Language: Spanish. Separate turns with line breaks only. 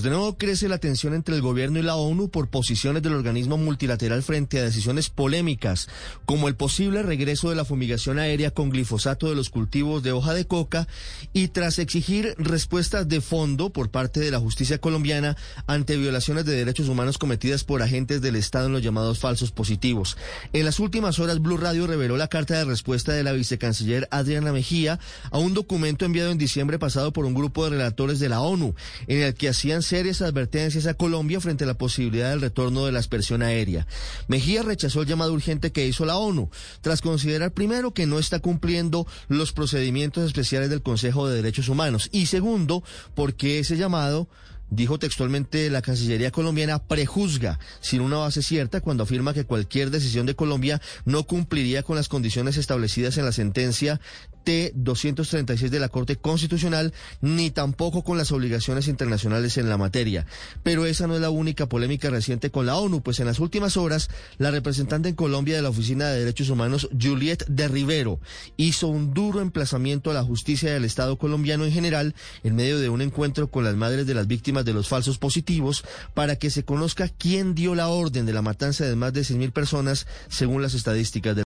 De nuevo crece la tensión entre el gobierno y la ONU por posiciones del organismo multilateral frente a decisiones polémicas, como el posible regreso de la fumigación aérea con glifosato de los cultivos de hoja de coca y tras exigir respuestas de fondo por parte de la justicia colombiana ante violaciones de derechos humanos cometidas por agentes del Estado en los llamados falsos positivos. En las últimas horas, Blue Radio reveló la carta de respuesta de la vicecanciller Adriana Mejía a un documento enviado en diciembre pasado por un grupo de relatores de la ONU, en el que hacían serias advertencias a Colombia frente a la posibilidad del retorno de la aspersión aérea. Mejía rechazó el llamado urgente que hizo la ONU, tras considerar primero que no está cumpliendo los procedimientos especiales del Consejo de Derechos Humanos y segundo, porque ese llamado dijo textualmente la Cancillería colombiana, prejuzga sin una base cierta cuando afirma que cualquier decisión de Colombia no cumpliría con las condiciones establecidas en la sentencia T-236 de la Corte Constitucional, ni tampoco con las obligaciones internacionales en la materia. Pero esa no es la única polémica reciente con la ONU, pues en las últimas horas, la representante en Colombia de la Oficina de Derechos Humanos, Juliette de Rivero, hizo un duro emplazamiento a la justicia del Estado colombiano en general, en medio de un encuentro con las madres de las víctimas de los falsos positivos, para que se conozca quién dio la orden de la matanza de más de 100.000 personas, según las estadísticas de